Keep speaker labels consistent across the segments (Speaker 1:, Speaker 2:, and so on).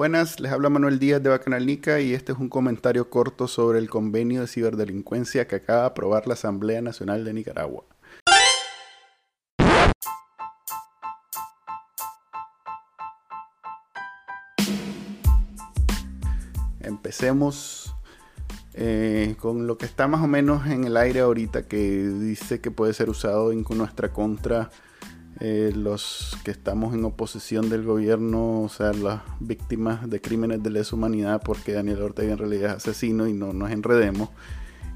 Speaker 1: Buenas, les habla Manuel Díaz de Bacanalnica y este es un comentario corto sobre el convenio de ciberdelincuencia que acaba de aprobar la Asamblea Nacional de Nicaragua. Empecemos eh, con lo que está más o menos en el aire ahorita, que dice que puede ser usado en nuestra contra eh, los que estamos en oposición del gobierno, o sea, las víctimas de crímenes de lesa humanidad, porque Daniel Ortega en realidad es asesino y no nos enredemos,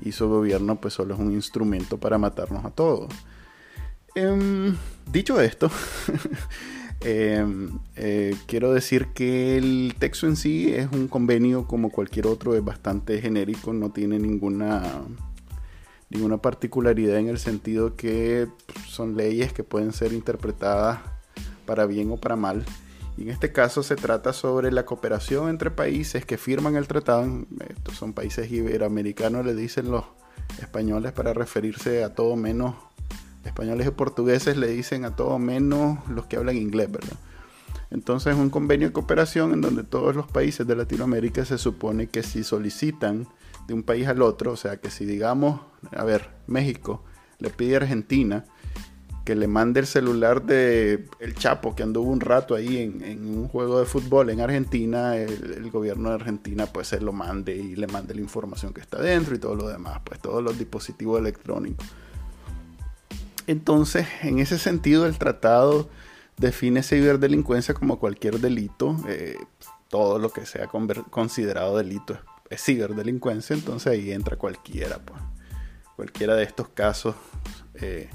Speaker 1: y su gobierno pues solo es un instrumento para matarnos a todos. Em, dicho esto, em, eh, quiero decir que el texto en sí es un convenio como cualquier otro, es bastante genérico, no tiene ninguna ninguna particularidad en el sentido que son leyes que pueden ser interpretadas para bien o para mal. Y en este caso se trata sobre la cooperación entre países que firman el tratado. Estos son países iberoamericanos, le dicen los españoles para referirse a todo menos, españoles y portugueses le dicen a todo menos los que hablan inglés, ¿verdad? Entonces es un convenio de cooperación en donde todos los países de Latinoamérica se supone que si solicitan de un país al otro. O sea que si digamos, a ver, México le pide a Argentina que le mande el celular de el Chapo que anduvo un rato ahí en, un juego de fútbol en Argentina, el, gobierno de Argentina pues se lo mande y le mande la información que está dentro y todo lo demás, pues todos los dispositivos electrónicos. Entonces, en ese sentido, el tratado define ciberdelincuencia como cualquier delito, eh, todo lo que sea considerado delito ciberdelincuencia, entonces ahí entra cualquiera, pues. Cualquiera de estos casos. Eh,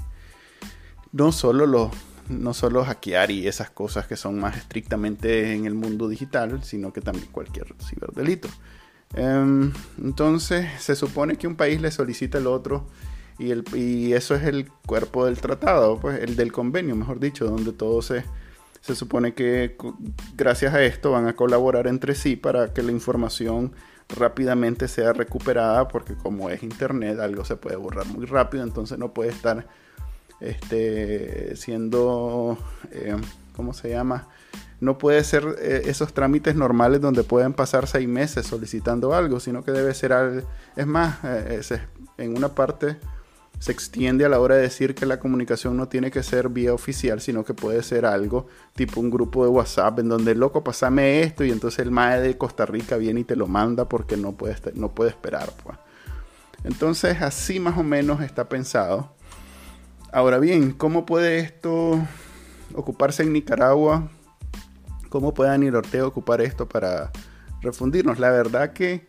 Speaker 1: no solo los no solo hackear y esas cosas que son más estrictamente en el mundo digital, sino que también cualquier ciberdelito. Em, entonces se supone que un país le solicita al otro y, el, y eso es el cuerpo del tratado, pues el del convenio, mejor dicho, donde todo se, se supone que gracias a esto van a colaborar entre sí para que la información rápidamente sea recuperada porque como es internet algo se puede borrar muy rápido entonces no puede estar este, siendo eh, ¿cómo se llama? no puede ser eh, esos trámites normales donde pueden pasar seis meses solicitando algo sino que debe ser algo es más eh, en una parte se extiende a la hora de decir que la comunicación no tiene que ser vía oficial, sino que puede ser algo tipo un grupo de WhatsApp en donde, loco, pasame esto y entonces el MAE de Costa Rica viene y te lo manda porque no puede, no puede esperar. Pues. Entonces así más o menos está pensado. Ahora bien, ¿cómo puede esto ocuparse en Nicaragua? ¿Cómo puede Daniel Ortega ocupar esto para refundirnos? La verdad que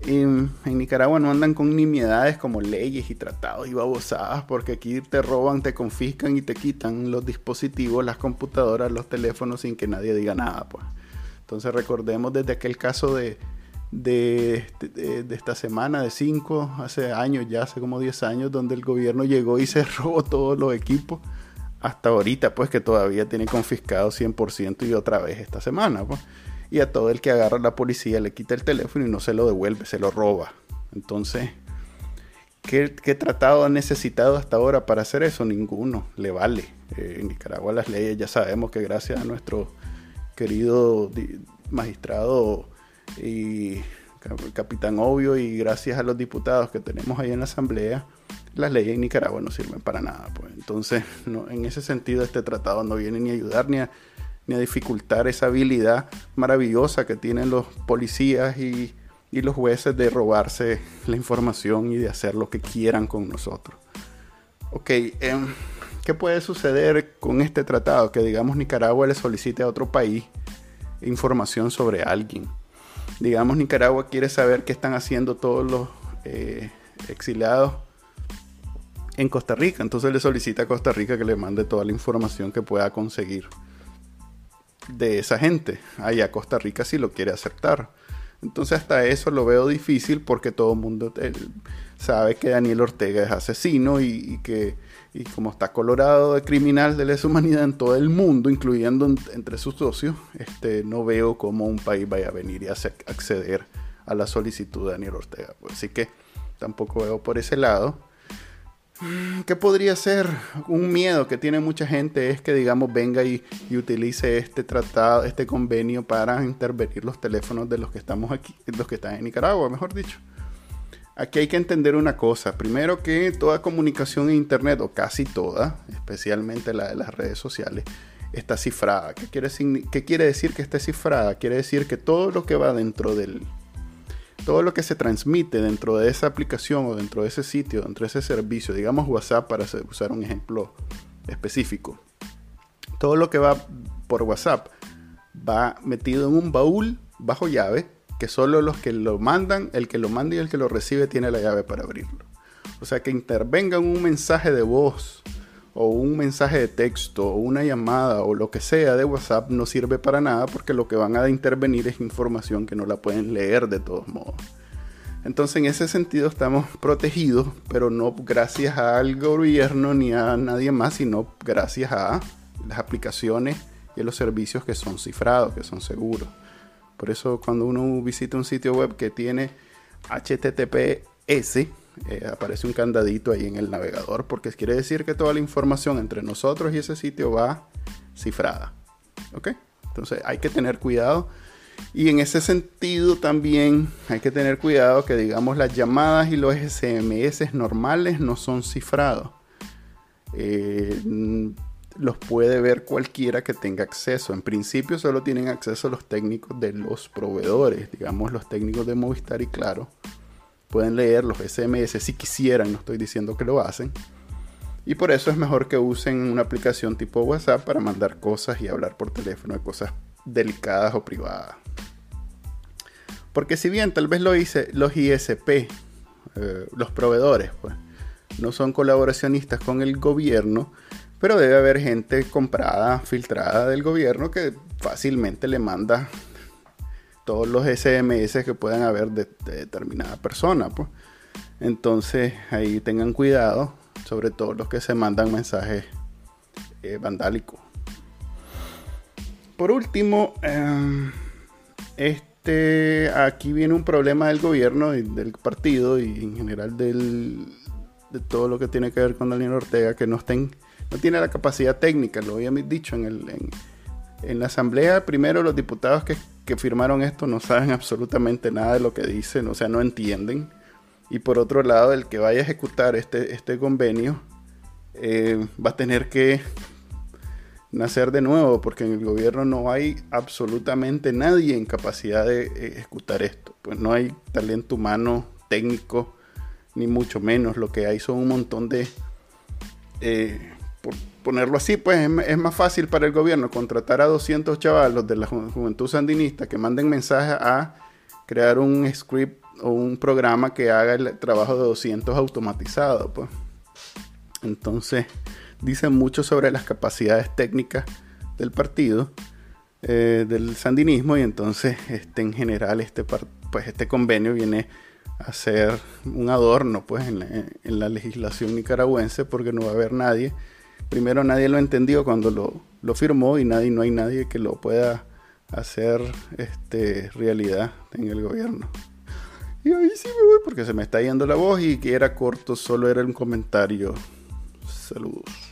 Speaker 1: en, Nicaragua no andan con nimiedades como leyes y tratados y babosadas, porque aquí te roban, te confiscan y te quitan los dispositivos, las computadoras, los teléfonos sin que nadie diga nada. Pues. Entonces recordemos desde aquel caso de, de, esta semana, de 5, hace años, ya hace como 10 años, donde el gobierno llegó y se robó todos los equipos. Hasta ahorita, pues que todavía tiene confiscado 100% y otra vez esta semana. Pues y a todo el que agarra la policía le quita el teléfono y no se lo devuelve, se lo roba. Entonces, ¿qué, tratado ha necesitado hasta ahora para hacer eso? Ninguno, le vale. Eh, en Nicaragua las leyes ya sabemos que gracias a nuestro querido magistrado y capitán obvio y gracias a los diputados que tenemos ahí en la asamblea, las leyes en Nicaragua no sirven para nada. Pues. Entonces, en ese sentido, este tratado no viene ni a ayudar ni a, ni a dificultar esa habilidad maravillosa que tienen los policías y, los jueces de robarse la información y de hacer lo que quieran con nosotros. Ok, em, ¿qué puede suceder con este tratado? Que digamos Nicaragua le solicite a otro país información sobre alguien. Digamos Nicaragua quiere saber qué están haciendo todos los eh, exiliados en Costa Rica. Entonces le solicita a Costa Rica que le mande toda la información que pueda conseguir de esa gente. Allá Costa Rica sí lo quiere aceptar. Entonces hasta eso lo veo difícil porque todo el mundo sabe que Daniel Ortega es asesino y, que y como está colorado de criminal de lesa humanidad en todo el mundo, incluyendo entre sus socios, este, no veo cómo un país vaya a venir y acceder a la solicitud de Daniel Ortega. Pues, así que tampoco veo por ese lado. ¿Qué podría ser? Un miedo que tiene mucha gente es que, digamos, venga y, utilice este tratado, este convenio para intervenir los teléfonos de los que estamos aquí, los que están en Nicaragua, mejor dicho. Aquí hay que entender una cosa. Primero que toda comunicación en Internet, o casi toda, especialmente la de las redes sociales, está cifrada. ¿Qué quiere, ¿Qué quiere decir que esté cifrada? Quiere decir que todo lo que va dentro del, todo lo que se transmite dentro de esa aplicación o dentro de ese sitio, dentro de ese servicio, digamos WhatsApp para usar un ejemplo específico, todo lo que va por WhatsApp va metido en un baúl bajo llave que solo los que lo mandan, el que lo manda y el que lo recibe tiene la llave para abrirlo. O sea que intervengan un mensaje de voz o un mensaje de texto o una llamada o lo que sea de WhatsApp no sirve para nada porque lo que van a intervenir es información que no la pueden leer de todos modos. Entonces en ese sentido estamos protegidos, pero no gracias al gobierno ni a nadie más, sino gracias a las aplicaciones y a los servicios que son cifrados, que son seguros. Por eso cuando uno visita un sitio web que tiene HTTPS, eh, aparece un candadito ahí en el navegador porque quiere decir que toda la información entre nosotros y ese sitio va cifrada. ¿Ok? Entonces hay que tener cuidado. Y en ese sentido también hay que tener cuidado que digamos las llamadas y los SMS normales no son cifrados. Eh, los puede ver cualquiera que tenga acceso. En principio solo tienen acceso los técnicos de los proveedores, digamos los técnicos de Movistar y Claro pueden leer los SMS si quisieran, no estoy diciendo que lo hacen. Y por eso es mejor que usen una aplicación tipo WhatsApp para mandar cosas y hablar por teléfono de cosas delicadas o privadas. Porque si bien tal vez lo hice, los ISP, eh, los proveedores, pues, no son colaboracionistas con el gobierno, pero debe haber gente comprada, filtrada del gobierno que fácilmente le manda todos los SMS que puedan haber de, determinada persona. Pues. Entonces ahí tengan cuidado, sobre todo los que se mandan mensajes eh, vandálicos. Por último, em, este, aquí viene un problema del gobierno y del partido y en general del, de todo lo que tiene que ver con Daniel Ortega, que no, estén, no tiene la capacidad técnica, lo había dicho en, el, en la asamblea. Primero los diputados que que firmaron esto no saben absolutamente nada de lo que dicen, o sea, no entienden. Y por otro lado, el que vaya a ejecutar este, este convenio eh, va a tener que nacer de nuevo, porque en el gobierno no hay absolutamente nadie en capacidad de ejecutar esto. Pues no hay talento humano, técnico, ni mucho menos. Lo que hay son un montón de eh, ponerlo así, pues es, más fácil para el gobierno contratar a 200 chavalos de la juventud sandinista que manden mensajes a crear un script o un programa que haga el trabajo de 200 automatizado, pues. Entonces, dicen mucho sobre las capacidades técnicas del partido, eh, del sandinismo, y entonces, este, en general, este, pues, este convenio viene a ser un adorno, pues, en la legislación nicaragüense, porque no va a haber nadie primero nadie lo entendió cuando lo, firmó y nadie, no hay nadie que lo pueda hacer este, realidad en el gobierno. Y ahí sí me voy porque se me está yendo la voz y que era corto, solo era un comentario. Saludos.